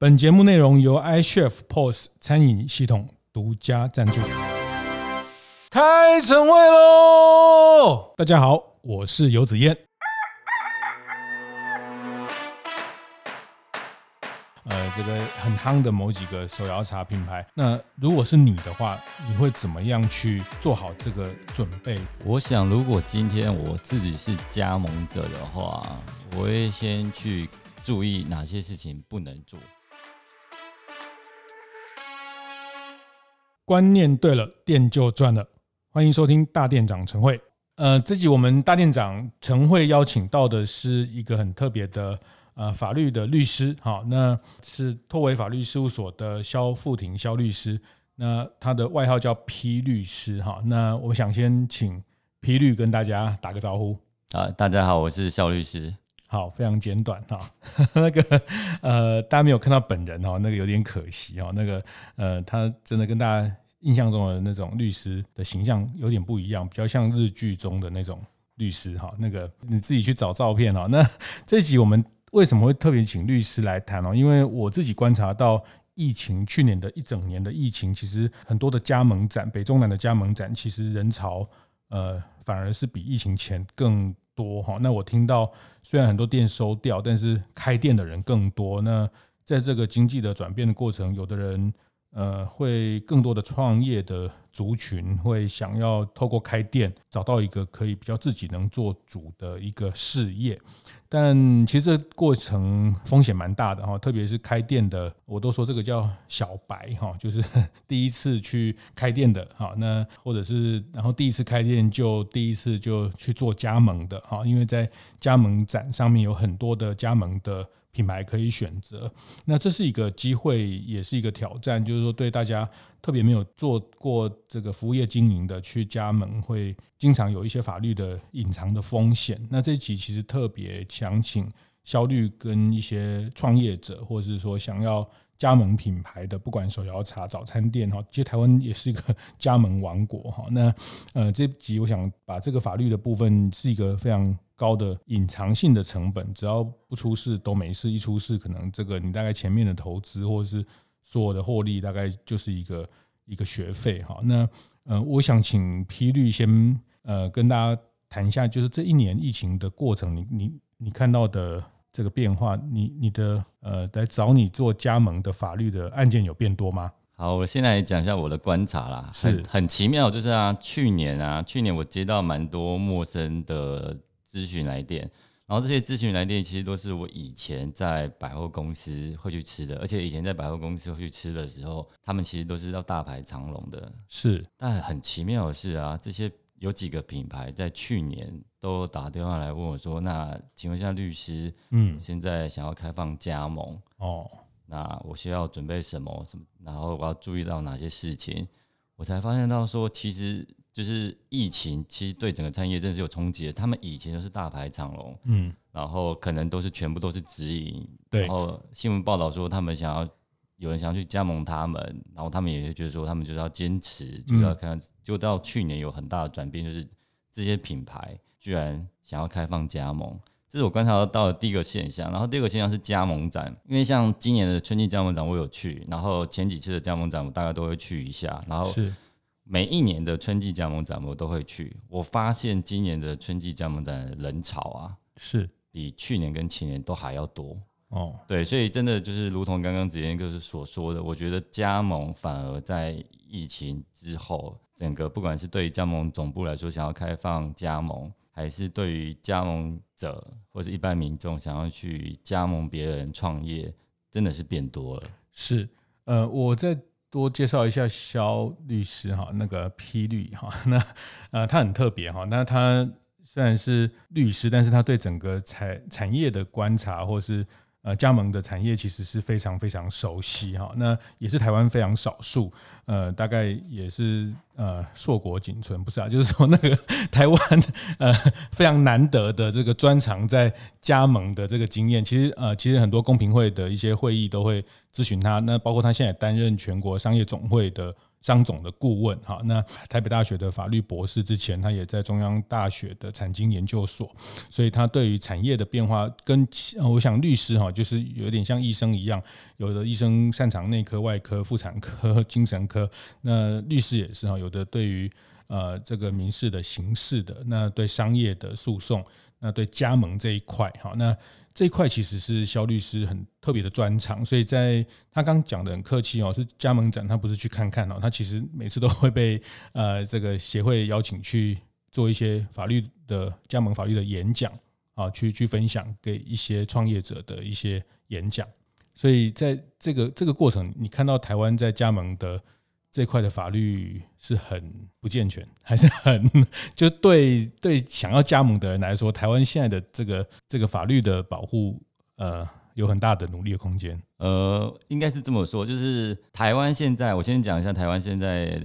本节目内容由 iChef POS 餐饮系统独家赞助。开晨会喽！大家好，我是游子燕。呃，这个很夯的某几个手摇茶品牌，那如果是你的话，你会怎么样去做好这个准备？我想，如果今天我自己是加盟者的话，我会先去注意哪些事情不能做。观念对了，店就赚了。欢迎收听大店长晨会。呃，这集我们大店长晨会邀请到的是一个很特别的呃法律的律师，好，那是拓维法律事务所的肖富廷肖律师。那他的外号叫 P 律师，哈。那我想先请 P 律跟大家打个招呼。啊，大家好，我是肖律师。好，非常简短哈。那个呃，大家没有看到本人哈，那个有点可惜哈。那个呃，他真的跟大家印象中的那种律师的形象有点不一样，比较像日剧中的那种律师哈。那个你自己去找照片哈。那这集我们为什么会特别请律师来谈哦？因为我自己观察到疫情去年的一整年的疫情，其实很多的加盟展，北中南的加盟展，其实人潮呃反而是比疫情前更多哈，那我听到虽然很多店收掉，但是开店的人更多。那在这个经济的转变的过程，有的人呃会更多的创业的族群会想要透过开店找到一个可以比较自己能做主的一个事业。但其实这过程风险蛮大的哈，特别是开店的，我都说这个叫小白哈，就是 第一次去开店的哈，那或者是然后第一次开店就第一次就去做加盟的哈，因为在加盟展上面有很多的加盟的。品牌可以选择，那这是一个机会，也是一个挑战。就是说，对大家特别没有做过这个服务业经营的去加盟，会经常有一些法律的隐藏的风险。那这一期其实特别想请肖律跟一些创业者，或者是说想要加盟品牌的，不管手摇茶、早餐店哈，其实台湾也是一个加盟王国哈。那呃，这集我想把这个法律的部分是一个非常。高的隐藏性的成本，只要不出事都没事，一出事可能这个你大概前面的投资或者是所有的获利，大概就是一个一个学费哈。那呃，我想请皮律先呃跟大家谈一下，就是这一年疫情的过程，你你你看到的这个变化，你你的呃来找你做加盟的法律的案件有变多吗？好，我先来讲一下我的观察啦，是很，很奇妙，就是啊，去年啊，去年我接到蛮多陌生的。咨询来电，然后这些咨询来电其实都是我以前在百货公司会去吃的，而且以前在百货公司会去吃的时候，他们其实都是要大排长龙的。是，但很奇妙的是啊，这些有几个品牌在去年都打电话来问我说：“那请问一下律师，嗯，现在想要开放加盟哦，那我需要准备什么？什么？然后我要注意到哪些事情？”我才发现到说，其实。就是疫情，其实对整个餐业真的是有冲击的。他们以前都是大排长龙，嗯，然后可能都是全部都是直营，对。然后新闻报道说他们想要有人想要去加盟他们，然后他们也会觉得说他们就是要坚持，就是要看。就到去年有很大的转变，就是这些品牌居然想要开放加盟，这是我观察到的第一个现象。然后第二个现象是加盟展，因为像今年的春季加盟展我有去，然后前几次的加盟展我大概都会去一下，然后是。每一年的春季加盟展我都会去，我发现今年的春季加盟展人潮啊，是比去年跟前年都还要多哦。对，所以真的就是如同刚刚子燕哥是所说的，我觉得加盟反而在疫情之后，整个不管是对于加盟总部来说想要开放加盟，还是对于加盟者或是一般民众想要去加盟别人创业，真的是变多了。是，呃，我在。多介绍一下肖律师哈，那个 P 律哈，那呃他很特别哈，那他虽然是律师，但是他对整个产产业的观察或是。呃，加盟的产业其实是非常非常熟悉哈，那也是台湾非常少数，呃，大概也是呃硕果仅存，不是啊？就是说那个台湾呃非常难得的这个专长在加盟的这个经验，其实呃其实很多公平会的一些会议都会咨询他，那包括他现在担任全国商业总会的张总的顾问哈，那台北大学的法律博士，之前他也在中央大学的产经研究所，所以他对于产业的变化，跟我想律师哈，就是有点像医生一样，有的医生擅长内科、外科、妇产科、精神科，那律师也是哈，有的对于呃这个民事的、刑事的，那对商业的诉讼，那对加盟这一块哈，那。这一块其实是肖律师很特别的专长，所以在他刚讲的很客气哦，是加盟展，他不是去看看哦，他其实每次都会被呃这个协会邀请去做一些法律的加盟法律的演讲啊，去去分享给一些创业者的一些演讲，所以在这个这个过程，你看到台湾在加盟的。这块的法律是很不健全，还是很 就对对想要加盟的人来说，台湾现在的这个这个法律的保护，呃，有很大的努力的空间。呃，应该是这么说，就是台湾现在，我先讲一下台湾现在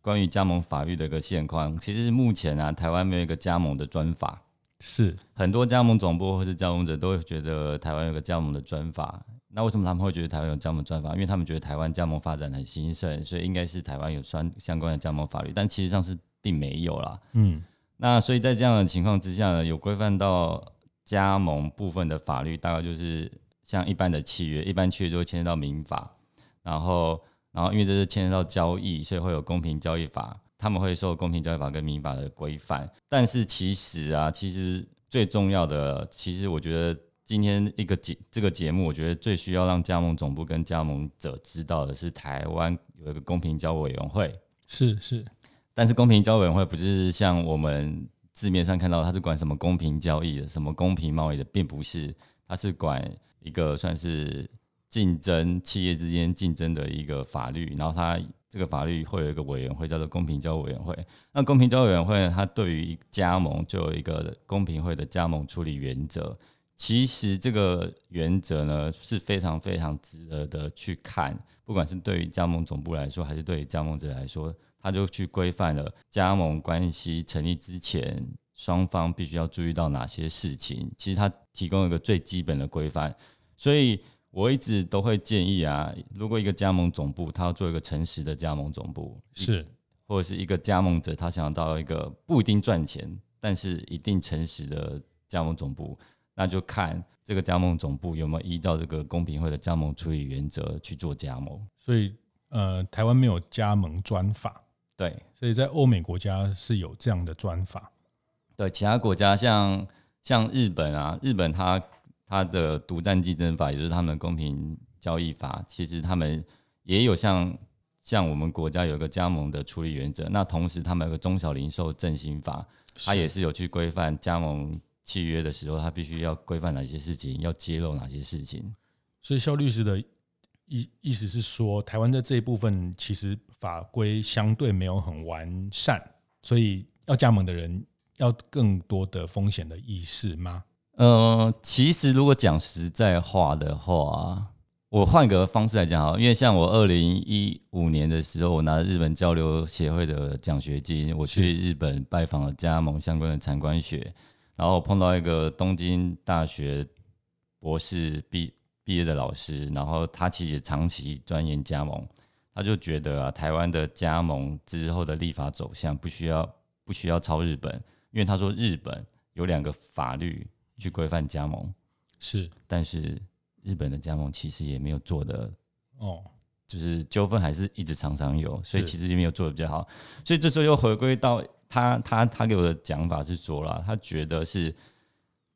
关于加盟法律的一个现况。其实目前啊，台湾没有一个加盟的专法，是很多加盟总部或是加盟者都会觉得台湾有个加盟的专法。那为什么他们会觉得台湾有加盟专法？因为他们觉得台湾加盟发展很兴盛，所以应该是台湾有相相关的加盟法律，但其实上是并没有啦。嗯，那所以在这样的情况之下呢，有规范到加盟部分的法律，大概就是像一般的契约，一般契约就会牵涉到民法，然后然后因为这是牵涉到交易，所以会有公平交易法，他们会受公平交易法跟民法的规范。但是其实啊，其实最重要的，其实我觉得。今天一个节这个节目，我觉得最需要让加盟总部跟加盟者知道的是，台湾有一个公平交易委员会，是是，但是公平交易委员会不是像我们字面上看到，它是管什么公平交易的，什么公平贸易的，并不是，它是管一个算是竞争企业之间竞争的一个法律，然后它这个法律会有一个委员会叫做公平交易委员会，那公平交易委员会呢，它对于加盟就有一个公平会的加盟处理原则。其实这个原则呢是非常非常值得的去看，不管是对于加盟总部来说，还是对于加盟者来说，他就去规范了加盟关系成立之前，双方必须要注意到哪些事情。其实他提供一个最基本的规范，所以我一直都会建议啊，如果一个加盟总部他要做一个诚实的加盟总部，是，或者是一个加盟者他想要到一个不一定赚钱，但是一定诚实的加盟总部。那就看这个加盟总部有没有依照这个公平会的加盟处理原则去做加盟。所以，呃，台湾没有加盟专法，对。所以在欧美国家是有这样的专法。对，其他国家像像日本啊，日本它它的独占竞争法，也就是他们的公平交易法，其实他们也有像像我们国家有一个加盟的处理原则。那同时，他们有个中小零售振兴法，它也是有去规范加盟。契约的时候，他必须要规范哪些事情，要揭露哪些事情。所以，肖律师的意意思是说，台湾的这一部分其实法规相对没有很完善，所以要加盟的人要更多的风险的意识吗？呃，其实如果讲实在话的话，我换个方式来讲哈，因为像我二零一五年的时候，我拿日本交流协会的奖学金，我去日本拜访了加盟相关的产官学。然后碰到一个东京大学博士毕毕业的老师，然后他其实长期钻研加盟，他就觉得啊，台湾的加盟之后的立法走向不需要不需要抄日本，因为他说日本有两个法律去规范加盟，是，但是日本的加盟其实也没有做的哦，就是纠纷还是一直常常有，所以其实也没有做的比较好，所以这时候又回归到。他他他给我的讲法是说了，他觉得是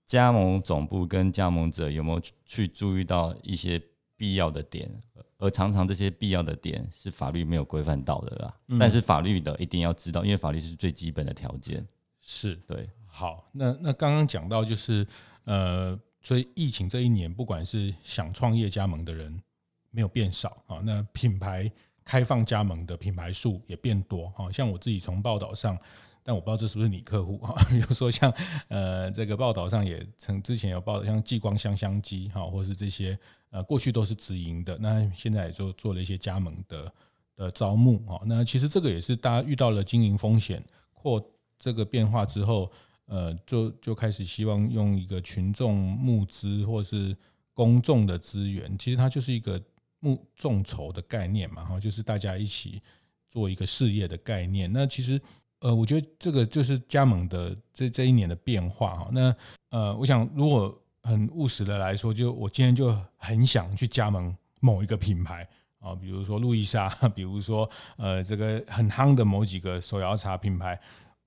加盟总部跟加盟者有没有去注意到一些必要的点，而常常这些必要的点是法律没有规范到的啦。嗯、但是法律的一定要知道，因为法律是最基本的条件。是对。好，那那刚刚讲到就是呃，所以疫情这一年，不管是想创业加盟的人没有变少啊，那品牌开放加盟的品牌数也变多哈，像我自己从报道上。但我不知道这是不是你客户哈，比如说像呃这个报道上也曾之前有报道，像激光香香鸡哈，或是这些呃过去都是直营的，那现在也就做了一些加盟的的招募哈。那其实这个也是大家遇到了经营风险或这个变化之后，呃就就开始希望用一个群众募资或是公众的资源，其实它就是一个募众筹的概念嘛哈，就是大家一起。做一个事业的概念。那其实，呃，我觉得这个就是加盟的这这一年的变化哈。那呃，我想如果很务实的来说，就我今天就很想去加盟某一个品牌啊，比如说路易莎，比如说呃这个很夯的某几个手摇茶品牌。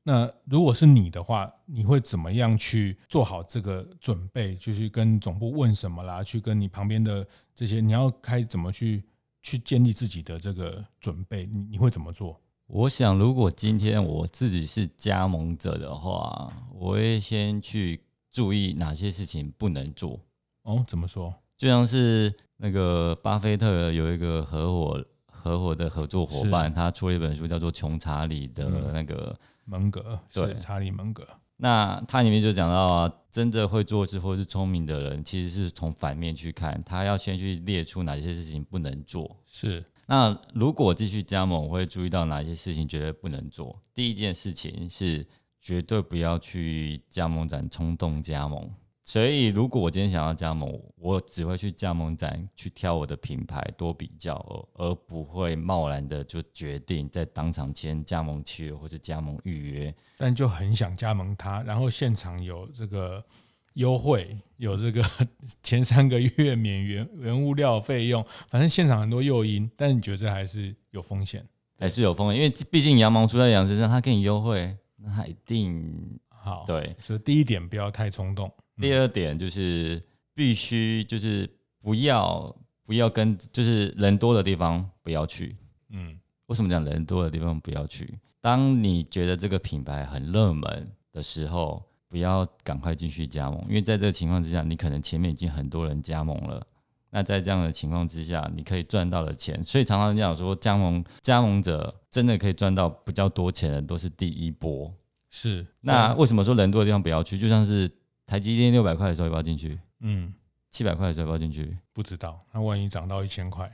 那如果是你的话，你会怎么样去做好这个准备？就是跟总部问什么啦？去跟你旁边的这些，你要开怎么去去建立自己的这个准备？你你会怎么做？我想，如果今天我自己是加盟者的话，我会先去注意哪些事情不能做。哦，怎么说？就像是那个巴菲特有一个合伙合伙的合作伙伴，他出了一本书，叫做《穷查理的那个》嗯。蒙格对，查理蒙格。那他里面就讲到啊，真的会做事或是聪明的人，其实是从反面去看，他要先去列出哪些事情不能做。是。那如果继续加盟，我会注意到哪些事情绝对不能做。第一件事情是绝对不要去加盟展冲动加盟。所以，如果我今天想要加盟，我只会去加盟展去挑我的品牌，多比较，而而不会贸然的就决定在当场签加盟契约或者加盟预约。但就很想加盟它，然后现场有这个 优惠，有这个前三个月免原原物料费用，反正现场很多诱因。但你觉得这还是有风险？还是有风险？因为毕竟羊毛出在羊身上，他给你优惠，那他一定好。对，所以第一点不要太冲动。第二点就是必须就是不要不要跟就是人多的地方不要去。嗯，为什么讲人多的地方不要去？当你觉得这个品牌很热门的时候，不要赶快继续加盟，因为在这个情况之下，你可能前面已经很多人加盟了。那在这样的情况之下，你可以赚到的钱，所以常常讲说加盟加盟者真的可以赚到比较多钱的，都是第一波。是。那为什么说人多的地方不要去？就像是。台积电六百块的时候要不要进去？嗯，七百块的时候要不要进去？不知道，那万一涨到一千块？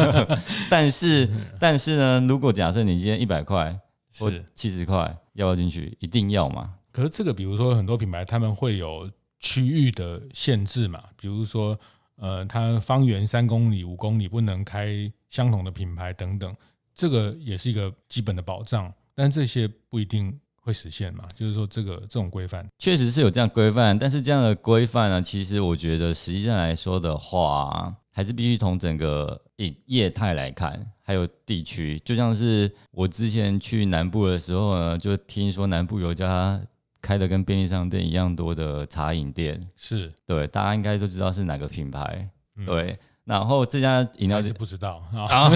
但是，但是呢，如果假设你今天一百块或七十块，要不要进去？一定要嘛？可是这个，比如说很多品牌他们会有区域的限制嘛，比如说，呃，它方圆三公里、五公里不能开相同的品牌等等，这个也是一个基本的保障，但这些不一定。会实现嘛？就是说，这个这种规范确实是有这样规范，但是这样的规范呢，其实我觉得实际上来说的话，还是必须从整个业业态来看，还有地区。就像是我之前去南部的时候呢，就听说南部有家开的跟便利商店一样多的茶饮店，是对，大家应该都知道是哪个品牌，嗯、对。然后这家饮料是不知道。啊，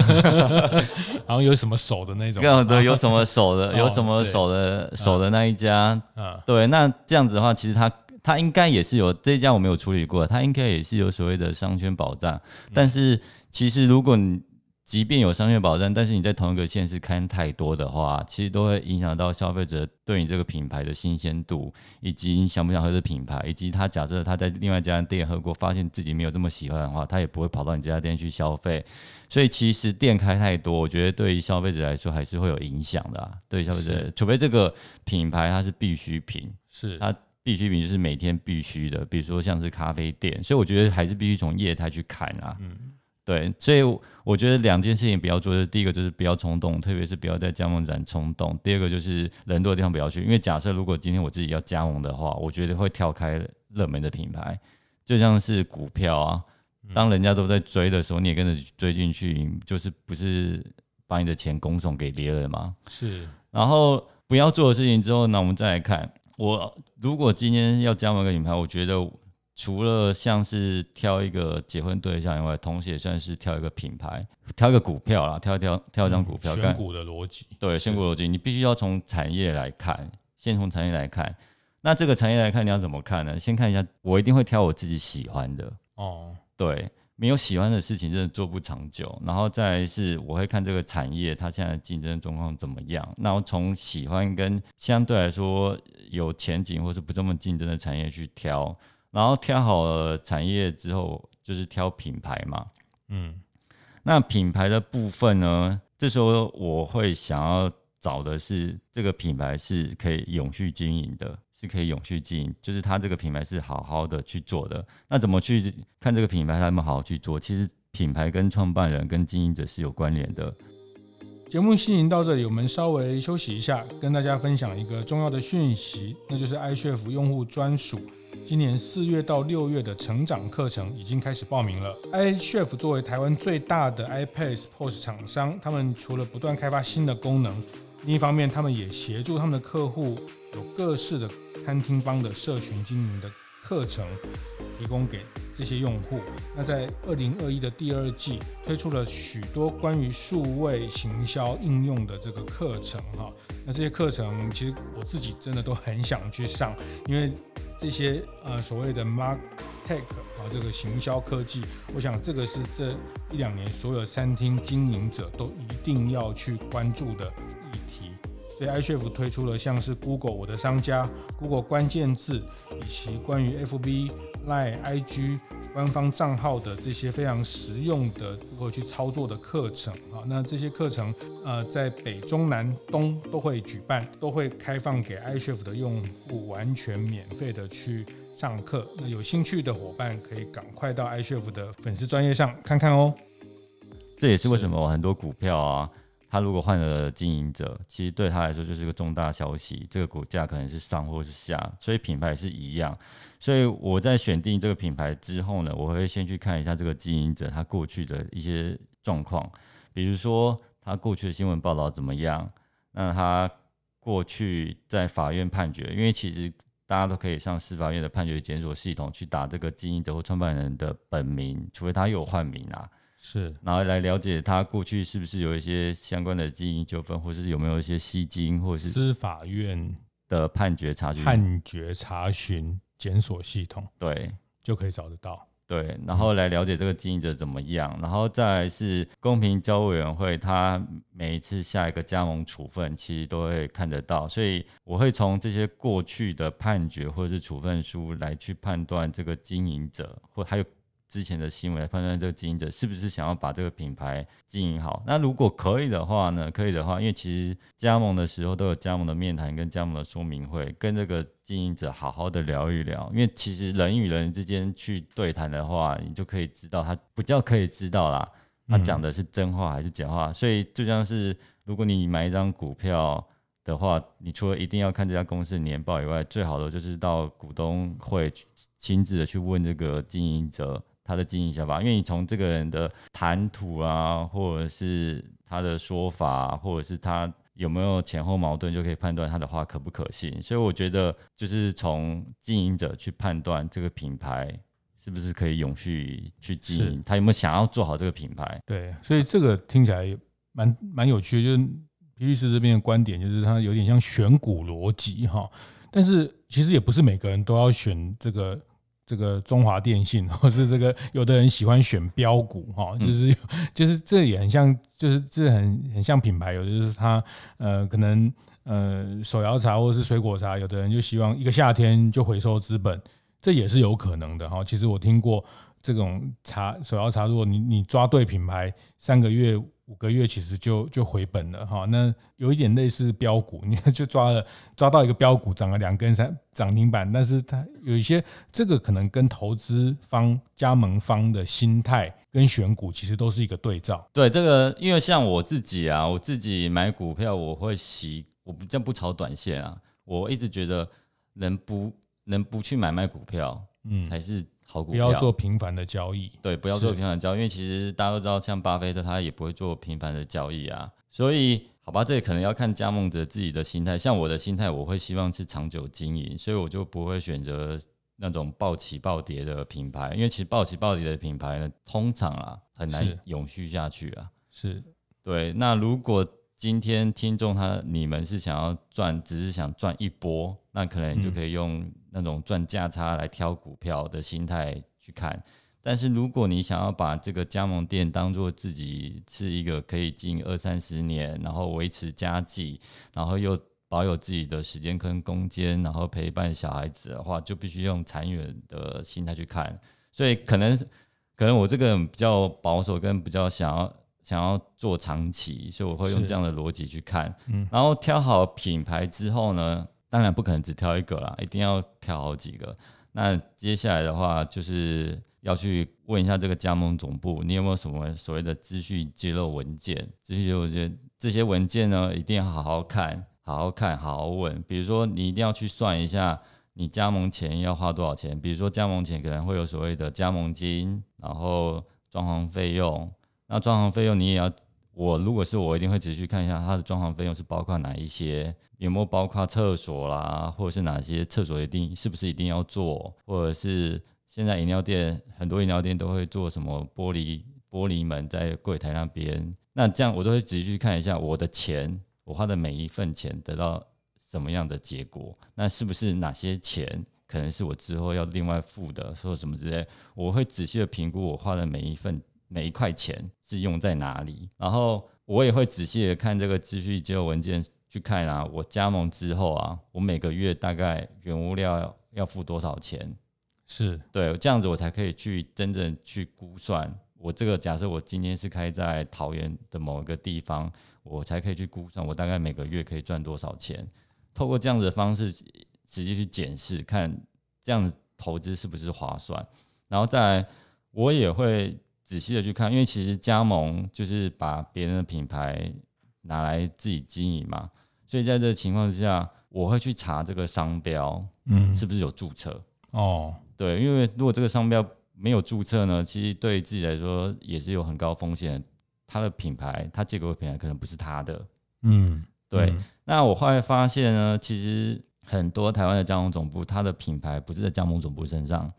然后有什么手的那种，对，有什么手的，有什么手的手的那一家，对，那这样子的话，其实它它应该也是有这一家我没有处理过，它应该也是有所谓的商圈保障，但是其实如果你即便有商业保障，但是你在同一个县市看太多的话，其实都会影响到消费者对你这个品牌的新鲜度，以及你想不想喝这品牌，以及他假设他在另外一家店喝过，发现自己没有这么喜欢的话，他也不会跑到你这家店去消费。所以其实店开太多，我觉得对于消费者来说还是会有影响的啊。对消费者，除非这个品牌它是必需品，是它必需品就是每天必须的，比如说像是咖啡店，所以我觉得还是必须从业态去看啊。嗯。对，所以我觉得两件事情不要做的，第一个就是不要冲动，特别是不要在加盟展冲动；第二个就是人多的地方不要去，因为假设如果今天我自己要加盟的话，我觉得会跳开热门的品牌，就像是股票啊，当人家都在追的时候，你也跟着追进去，就是不是把你的钱拱手给别人吗？是。然后不要做的事情之后，那我们再来看，我如果今天要加盟一个品牌，我觉得。除了像是挑一个结婚对象以外，同时也算是挑一个品牌，挑一个股票啦，挑一挑挑一张股票。选股的逻辑，对，选股逻辑，你必须要从产业来看，先从产业来看。那这个产业来看，你要怎么看呢？先看一下，我一定会挑我自己喜欢的。哦，对，没有喜欢的事情真的做不长久。然后再来是，我会看这个产业它现在竞争状况怎么样。那我从喜欢跟相对来说有前景或是不这么竞争的产业去挑。然后挑好了产业之后，就是挑品牌嘛。嗯，那品牌的部分呢，这时候我会想要找的是这个品牌是可以永续经营的，是可以永续经营，就是它这个品牌是好好的去做的。那怎么去看这个品牌他们好好去做？其实品牌跟创办人跟经营者是有关联的。节目进行到这里，我们稍微休息一下，跟大家分享一个重要的讯息，那就是 iChef 用户专属，今年四月到六月的成长课程已经开始报名了。iChef 作为台湾最大的 ipads POS 厂商，他们除了不断开发新的功能，另一方面，他们也协助他们的客户有各式的餐厅帮的社群经营的课程，提供给。这些用户，那在二零二一的第二季推出了许多关于数位行销应用的这个课程哈。那这些课程其实我自己真的都很想去上，因为这些呃所谓的 Mark Tech 啊这个行销科技，我想这个是这一两年所有餐厅经营者都一定要去关注的议题。所以 iChef 推出了像是 Google 我的商家、Google 关键字以及关于 FB。Line、IG 官方账号的这些非常实用的如何去操作的课程啊，那这些课程呃在北中南东都会举办，都会开放给 iChef 的用户完全免费的去上课。那有兴趣的伙伴可以赶快到 iChef 的粉丝专业上看看哦。这也是为什么很多股票啊，他如果换了经营者，其实对他来说就是个重大消息，这个股价可能是上或是下，所以品牌是一样。所以我在选定这个品牌之后呢，我会先去看一下这个经营者他过去的一些状况，比如说他过去的新闻报道怎么样，那他过去在法院判决，因为其实大家都可以上司法院的判决检索系统去打这个经营者或创办人的本名，除非他有换名啊，是，然后来了解他过去是不是有一些相关的经营纠纷，或是有没有一些吸金，或者是司法院的判决查询，判决查询。检索系统对，就可以找得到。对，然后来了解这个经营者怎么样，然后再来是公平交易委员会，他每一次下一个加盟处分，其实都会看得到。所以我会从这些过去的判决或者是处分书来去判断这个经营者，或还有。之前的新闻来判断这个经营者是不是想要把这个品牌经营好。那如果可以的话呢？可以的话，因为其实加盟的时候都有加盟的面谈跟加盟的说明会，跟这个经营者好好的聊一聊。因为其实人与人之间去对谈的话，你就可以知道他比较可以知道啦，他讲的是真话还是假话。所以就像是如果你买一张股票的话，你除了一定要看这家公司的年报以外，最好的就是到股东会亲自的去问这个经营者。他的经营想法，因为你从这个人的谈吐啊，或者是他的说法，或者是他有没有前后矛盾，就可以判断他的话可不可信。所以我觉得，就是从经营者去判断这个品牌是不是可以永续去经营，他有没有想要做好这个品牌。对，所以这个听起来蛮蛮有趣的，就是皮律师这边的观点，就是他有点像选股逻辑哈，但是其实也不是每个人都要选这个。这个中华电信，或是这个有的人喜欢选标股哈，就是就是这也很像，就是这很很像品牌，有的就是他呃可能呃手摇茶或者是水果茶，有的人就希望一个夏天就回收资本，这也是有可能的哈。其实我听过这种茶手摇茶，如果你你抓对品牌，三个月。五个月其实就就回本了哈，那有一点类似标股，你看就抓了抓到一个标股涨了两根三涨停板，但是它有一些这个可能跟投资方加盟方的心态跟选股其实都是一个对照。对这个，因为像我自己啊，我自己买股票我会习，我比较不炒短线啊，我一直觉得能不能不去买卖股票，嗯，才是。不要做频繁的交易，对，不要做频繁的交易，因为其实大家都知道，像巴菲特他也不会做频繁的交易啊。所以，好吧，这里可能要看加盟者自己的心态。像我的心态，我会希望是长久经营，所以我就不会选择那种暴起暴跌的品牌，因为其实暴起暴跌的品牌呢，通常啊很难永续下去啊。是对。那如果今天听众他你们是想要赚，只是想赚一波，那可能你就可以用那种赚价差来挑股票的心态去看。但是如果你想要把这个加盟店当做自己是一个可以经营二三十年，然后维持家计，然后又保有自己的时间跟空间，然后陪伴小孩子的话，就必须用长远的心态去看。所以可能可能我这个人比较保守，跟比较想要。想要做长期，所以我会用这样的逻辑去看，嗯，然后挑好品牌之后呢，当然不可能只挑一个啦，一定要挑好几个。那接下来的话，就是要去问一下这个加盟总部，你有没有什么所谓的资讯揭露文件？资讯揭露文件这些文件呢，一定要好好看，好好看，好好问。比如说，你一定要去算一下，你加盟前要花多少钱。比如说，加盟前可能会有所谓的加盟金，然后装潢费用。那装潢费用你也要，我如果是我，一定会仔细看一下它的装潢费用是包括哪一些，有没有包括厕所啦，或者是哪些厕所一定是不是一定要做，或者是现在饮料店很多饮料店都会做什么玻璃玻璃门在柜台那边。那这样我都会仔细去看一下我的钱，我花的每一份钱得到什么样的结果？那是不是哪些钱可能是我之后要另外付的，说什么之类？我会仔细的评估我花的每一份每一块钱是用在哪里，然后我也会仔细的看这个资讯结构文件去看啊，我加盟之后啊，我每个月大概原物料要要付多少钱？是对，这样子我才可以去真正去估算。我这个假设，我今天是开在桃园的某一个地方，我才可以去估算我大概每个月可以赚多少钱。透过这样子的方式，直接去检视，看这样子投资是不是划算。然后再来，我也会仔细的去看，因为其实加盟就是把别人的品牌拿来自己经营嘛，所以在这个情况之下，我会去查这个商标，嗯，是不是有注册？哦，对，因为如果这个商标没有注册呢，其实对自己来说也是有很高风险。他的品牌，他借给我品牌可能不是他的。嗯，对。嗯、那我后来发现呢，其实很多台湾的加盟总部，它的品牌不是在加盟总部身上，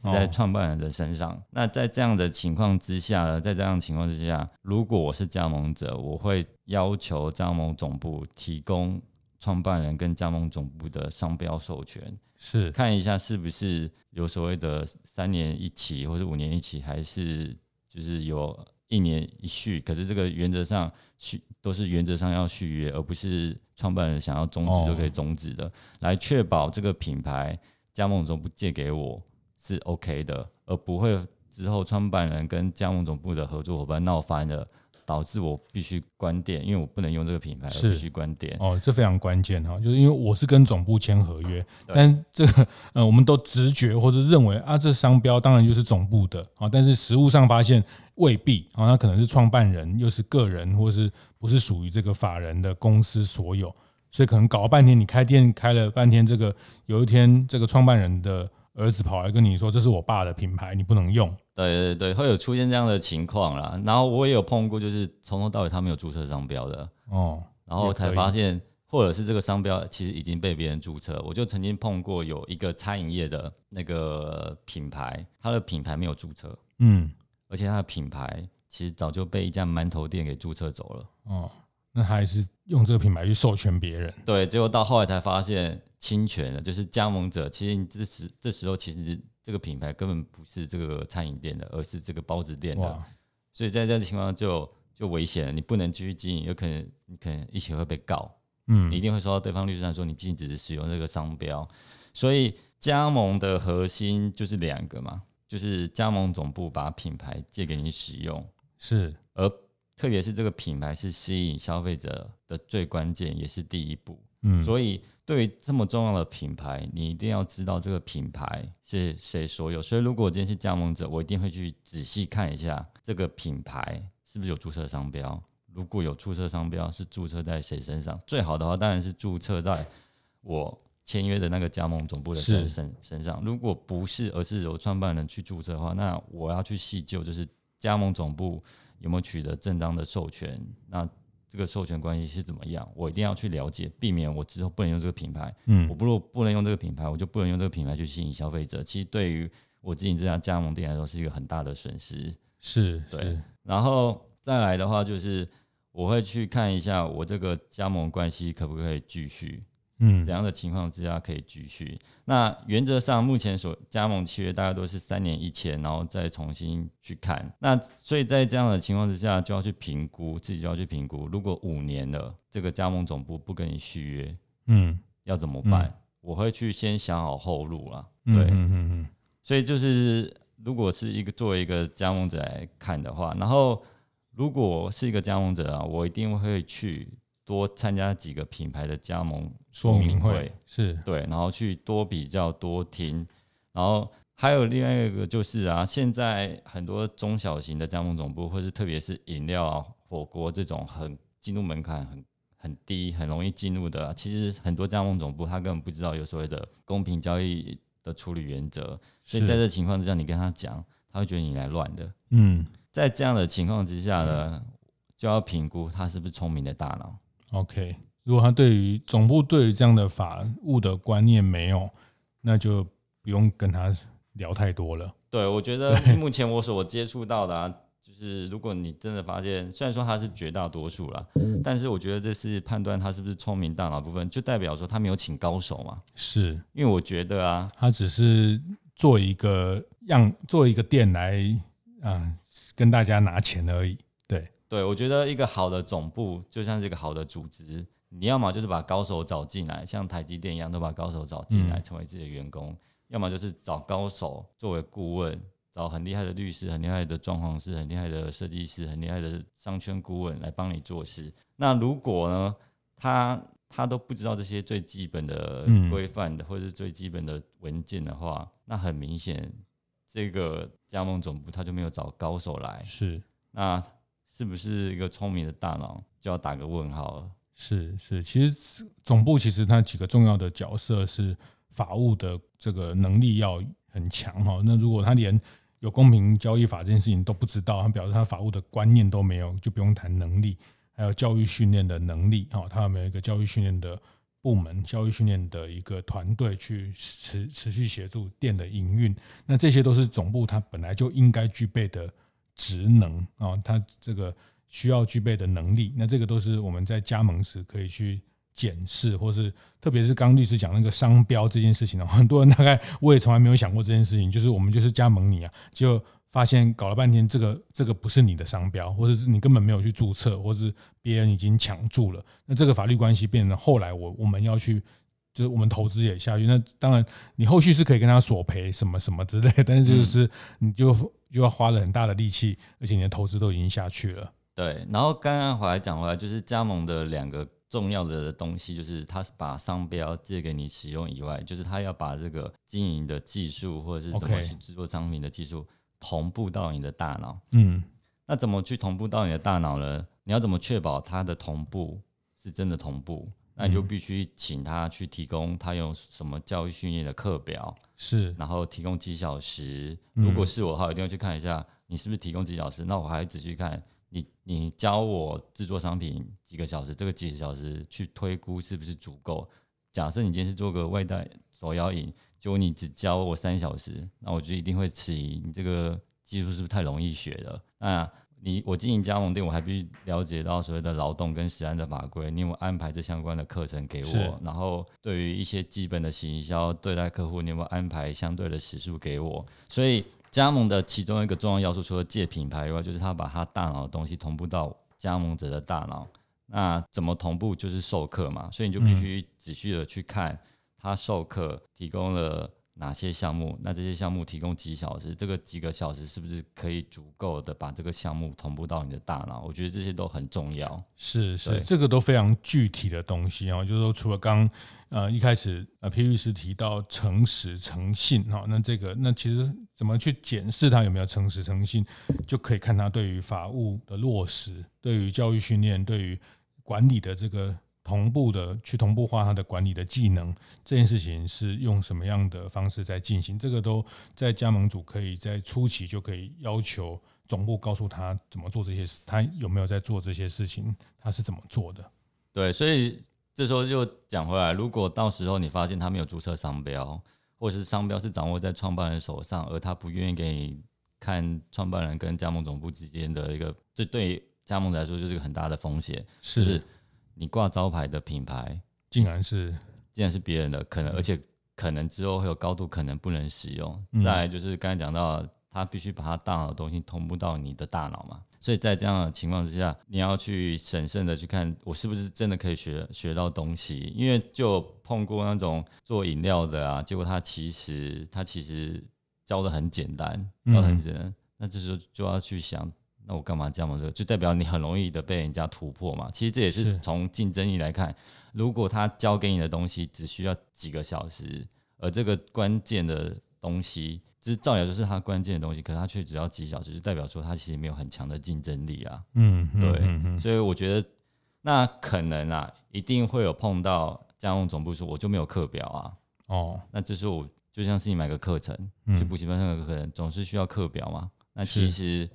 是在创办人的身上。哦、那在这样的情况之下呢，在这样的情况之下，如果我是加盟者，我会要求加盟总部提供创办人跟加盟总部的商标授权。是看一下是不是有所谓的三年一期，或者五年一期，还是就是有一年一续？可是这个原则上续都是原则上要续约，而不是创办人想要终止就可以终止的，哦、来确保这个品牌加盟总部借给我是 OK 的，而不会之后创办人跟加盟总部的合作伙伴闹翻了。导致我必须关店，因为我不能用这个品牌，是必须关店。哦，这非常关键哈，就是因为我是跟总部签合约，但这个呃，我们都直觉或者认为啊，这商标当然就是总部的啊，但是实物上发现未必啊，那可能是创办人又是个人，或是不是属于这个法人的公司所有，所以可能搞了半天，你开店开了半天，这个有一天这个创办人的。儿子跑来跟你说：“这是我爸的品牌，你不能用。”对对对，会有出现这样的情况啦。然后我也有碰过，就是从头到尾他没有注册商标的哦，然后才发现，或者是这个商标其实已经被别人注册。我就曾经碰过有一个餐饮业的那个品牌，它的品牌没有注册，嗯，而且它的品牌其实早就被一家馒头店给注册走了。哦，那他还是用这个品牌去授权别人？对，结果到后来才发现。侵权了，就是加盟者。其实你这时这时候，其实这个品牌根本不是这个餐饮店的，而是这个包子店的。所以在这样的情况就就危险了，你不能继续经营，有可能你可能一起会被告。嗯，你一定会收到对方律师函说你禁止使用这个商标。所以加盟的核心就是两个嘛，就是加盟总部把品牌借给你使用，是，而特别是这个品牌是吸引消费者的最关键，也是第一步。嗯，所以。对于这么重要的品牌，你一定要知道这个品牌是谁所有。所以，如果我今天是加盟者，我一定会去仔细看一下这个品牌是不是有注册商标。如果有注册商标，是注册在谁身上？最好的话当然是注册在我签约的那个加盟总部的身身身上。如果不是，而是由创办人去注册的话，那我要去细究，就是加盟总部有没有取得正当的授权。那这个授权关系是怎么样？我一定要去了解，避免我之后不能用这个品牌。嗯，我不如不能用这个品牌，我就不能用这个品牌去吸引消费者。其实对于我自己这家加盟店来说，是一个很大的损失。是，对。然后再来的话，就是我会去看一下我这个加盟关系可不可以继续。嗯，怎样的情况之下可以继续？那原则上，目前所加盟契约大概都是三年一签，然后再重新去看。那所以在这样的情况之下，就要去评估，自己就要去评估，如果五年了，这个加盟总部不跟你续约，嗯，要怎么办？嗯、我会去先想好后路了。对，嗯嗯嗯。所以就是，如果是一个作为一个加盟者来看的话，然后如果是一个加盟者啊，我一定会去。多参加几个品牌的加盟说明会，是对，然后去多比较多听，然后还有另外一个就是啊，现在很多中小型的加盟总部，或是特别是饮料啊、火锅这种很进入门槛很很低，很容易进入的。其实很多加盟总部他根本不知道有所谓的公平交易的处理原则，所以在这情况之下，你跟他讲，他会觉得你来乱的。嗯，在这样的情况之下呢，就要评估他是不是聪明的大脑。OK，如果他对于总部对于这样的法务的观念没有，那就不用跟他聊太多了。对，我觉得目前我所接触到的啊。就是如果你真的发现，虽然说他是绝大多数啦，但是我觉得这是判断他是不是聪明大脑部分，就代表说他没有请高手嘛。是因为我觉得啊，他只是做一个样，做一个店来啊，跟大家拿钱而已。对对，我觉得一个好的总部就像是一个好的组织，你要么就是把高手找进来，像台积电一样，都把高手找进来成为自己的员工；要么就是找高手作为顾问。找很厉害的律师、很厉害的装潢师、很厉害的设计师、很厉害的商圈顾问来帮你做事。那如果呢，他他都不知道这些最基本的规范的，或者是最基本的文件的话，嗯、那很明显，这个加盟总部他就没有找高手来。是，那是不是一个聪明的大脑，就要打个问号了？是是，其实总部其实它几个重要的角色是法务的这个能力要很强哈。那如果他连有公平交易法这件事情都不知道，他表示他法务的观念都没有，就不用谈能力，还有教育训练的能力，哈，他有没有一个教育训练的部门、教育训练的一个团队去持持续协助店的营运？那这些都是总部它本来就应该具备的职能啊，他这个需要具备的能力，那这个都是我们在加盟时可以去。检视，或是特别是刚律师讲那个商标这件事情呢，很多人大概我也从来没有想过这件事情，就是我们就是加盟你啊，就发现搞了半天这个这个不是你的商标，或者是你根本没有去注册，或是别人已经抢注了，那这个法律关系变成后来我我们要去，就是我们投资也下去，那当然你后续是可以跟他索赔什么什么之类，但是就是你就就要花了很大的力气，而且你的投资都已经下去了。对，然后刚刚回来讲回来，就是加盟的两个。重要的东西就是，他是把商标借给你使用以外，就是他要把这个经营的技术或者是怎么去制作商品的技术同步到你的大脑。嗯，那怎么去同步到你的大脑呢？你要怎么确保它的同步是真的同步？那你就必须请他去提供他有什么教育训练的课表，是，然后提供几小时。如果是我的话，一定要去看一下你是不是提供几小时。那我还仔细看。你你教我制作商品几个小时，这个几个小时去推估是不是足够？假设你今天是做个外带手摇饮，结果你只教我三小时，那我就一定会质疑你这个技术是不是太容易学了？那你我经营加盟店，我还必须了解到所谓的劳动跟食安的法规，你有安排这相关的课程给我？然后对于一些基本的行销对待客户，你有没有安排相对的时数给我？所以。加盟的其中一个重要要素，除了借品牌以外，就是他把他大脑的东西同步到加盟者的大脑。那怎么同步？就是授课嘛，所以你就必须仔细的去看他授课提供了哪些项目，那这些项目提供几小时，这个几个小时是不是可以足够的把这个项目同步到你的大脑？我觉得这些都很重要。是是，这个都非常具体的东西啊，就是说除了刚。呃，一开始呃皮律师提到诚实诚信哈，那这个那其实怎么去检视他有没有诚实诚信，就可以看他对于法务的落实，对于教育训练，对于管理的这个同步的去同步化他的管理的技能，这件事情是用什么样的方式在进行？这个都在加盟组可以在初期就可以要求总部告诉他怎么做这些事，他有没有在做这些事情，他是怎么做的？对，所以。这时候就讲回来，如果到时候你发现他没有注册商标，或者是商标是掌握在创办人手上，而他不愿意给你看创办人跟加盟总部之间的一个，这对加盟来说就是个很大的风险。是，就是你挂招牌的品牌，竟然是竟然是别人的，可能而且可能之后会有高度可能不能使用。再来就是刚才讲到，他必须把他大脑的东西同步到你的大脑嘛。所以在这样的情况之下，你要去审慎的去看我是不是真的可以学学到东西，因为就碰过那种做饮料的啊，结果他其实他其实教的很简单，教的很简单，嗯、那这时候就要去想，那我干嘛这样嘛？就代表你很容易的被人家突破嘛。其实这也是从竞争力来看，如果他教给你的东西只需要几个小时，而这个关键的东西。就是造谣就是他关键的东西，可是他却只要几小时，就代表说他其实没有很强的竞争力啊。嗯，对，嗯嗯嗯、所以我觉得，那可能啊，一定会有碰到加盟总部说我就没有课表啊。哦，那这时候我就像是你买个课程，去补习班上个课程，总是需要课表嘛。那其实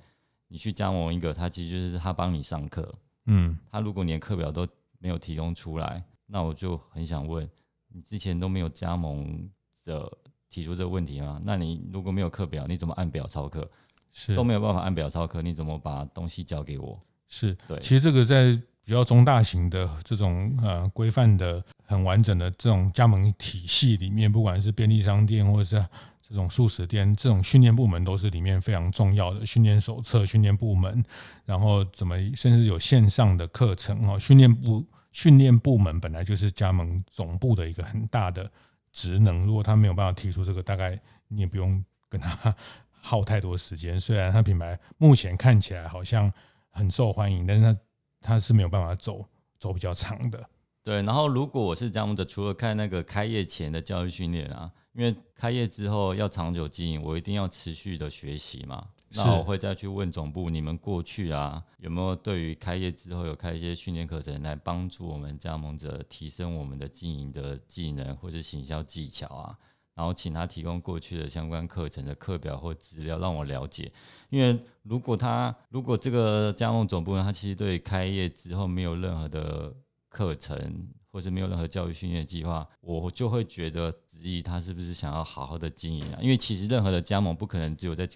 你去加盟一个，他其实就是他帮你上课。嗯，他如果连课表都没有提供出来，那我就很想问，你之前都没有加盟的提出这个问题吗？那你如果没有课表，你怎么按表操课？是都没有办法按表操课，你怎么把东西交给我？是对，其实这个在比较中大型的这种呃规范的很完整的这种加盟体系里面，不管是便利商店或者是这种素食店，这种训练部门都是里面非常重要的训练手册、训练部门，然后怎么甚至有线上的课程哦，训练部训练部门本来就是加盟总部的一个很大的职能，如果他没有办法提出这个，大概你也不用跟他耗太多时间。虽然他品牌目前看起来好像。很受欢迎，但是他他是没有办法走走比较长的。对，然后如果我是加盟者，除了看那个开业前的教育训练啊，因为开业之后要长久经营，我一定要持续的学习嘛。那我会再去问总部，你们过去啊有没有对于开业之后有开一些训练课程，来帮助我们加盟者提升我们的经营的技能或者行销技巧啊？然后请他提供过去的相关课程的课表或资料，让我了解。因为如果他如果这个加盟总部呢，他其实对开业之后没有任何的课程，或是没有任何教育训练计划，我就会觉得质疑他是不是想要好好的经营啊？因为其实任何的加盟不可能只有在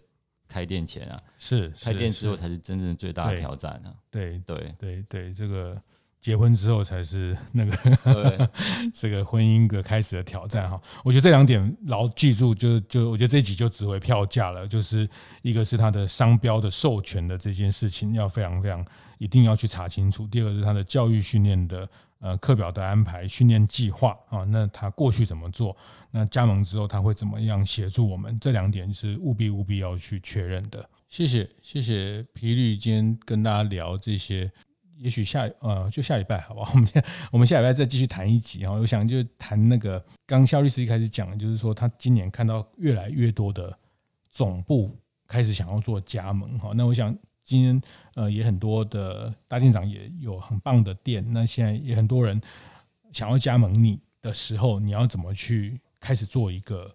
开店前啊，是，是开店之后才是真正最大的挑战啊。对对对对，对，这个。结婚之后才是 那个 这个婚姻的开始的挑战哈，我觉得这两点牢记住，就就我觉得这一集就值回票价了。就是一个是它的商标的授权的这件事情要非常非常一定要去查清楚，第二个是他的教育训练的呃课表的安排、训练计划啊，那他过去怎么做？那加盟之后他会怎么样协助我们？这两点是务必务必要去确认的。谢谢谢谢皮律今天跟大家聊这些。也许下呃就下礼拜好不好？我们下我们下礼拜再继续谈一集哈。我想就谈那个刚肖律师一开始讲，就是说他今年看到越来越多的总部开始想要做加盟哈。那我想今天呃也很多的大店长也有很棒的店，那现在也很多人想要加盟你的时候，你要怎么去开始做一个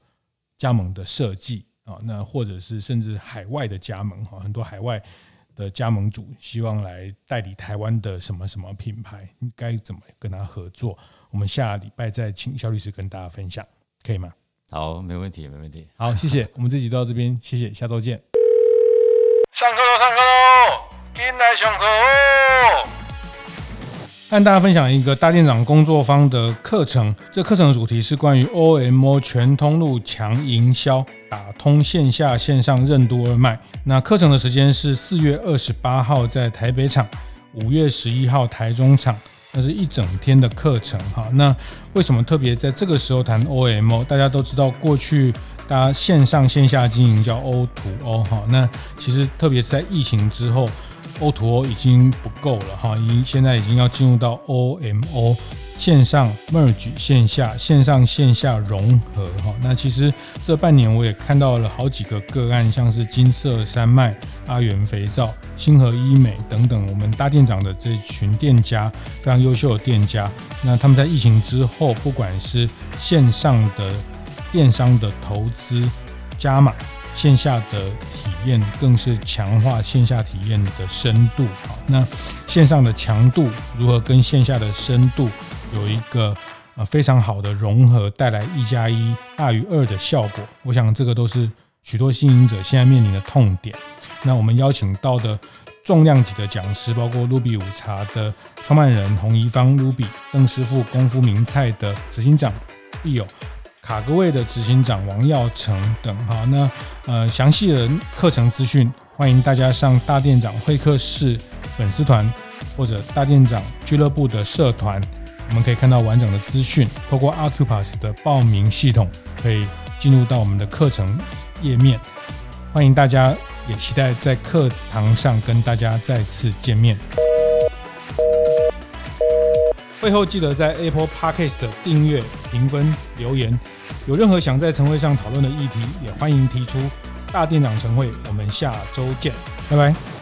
加盟的设计啊？那或者是甚至海外的加盟哈，很多海外。的加盟主希望来代理台湾的什么什么品牌，你该怎么跟他合作？我们下礼拜再请肖律师跟大家分享，可以吗？好，没问题，没问题。好，谢谢。我们这集到这边，谢谢，下周见。上课喽，上课喽，进来上课哦。和大家分享一个大店长工作坊的课程，这课程的主题是关于 OMO 全通路强营销。打通线下线上任督二脉。那课程的时间是四月二十八号在台北场，五月十一号台中场，那是一整天的课程哈。那为什么特别在这个时候谈 OMO？大家都知道，过去大家线上线下经营叫 O to O 哈。那其实特别是在疫情之后，O to O 已经不够了哈，已经现在已经要进入到 OMO。线上 merge 线下，线上线下融合哈。那其实这半年我也看到了好几个个案，像是金色山脉、阿元肥皂、星河医美等等，我们大店长的这群店家非常优秀的店家。那他们在疫情之后，不管是线上的电商的投资加码，线下的体验更是强化线下体验的深度。好，那线上的强度如何跟线下的深度？有一个呃非常好的融合，带来一加一大于二的效果。我想这个都是许多经营者现在面临的痛点。那我们邀请到的重量级的讲师，包括 Ruby 午茶的创办人洪宜芳 Ruby、邓师傅功夫名菜的执行长 Bill、卡格位的执行长王耀成等。哈，那呃详细的课程资讯，欢迎大家上大店长会客室粉丝团或者大店长俱乐部的社团。我们可以看到完整的资讯，透过 a c u p a s 的报名系统，可以进入到我们的课程页面。欢迎大家，也期待在课堂上跟大家再次见面。会后记得在 Apple Podcast 订阅、评分、留言。有任何想在晨会上讨论的议题，也欢迎提出。大店长晨会，我们下周见，拜拜。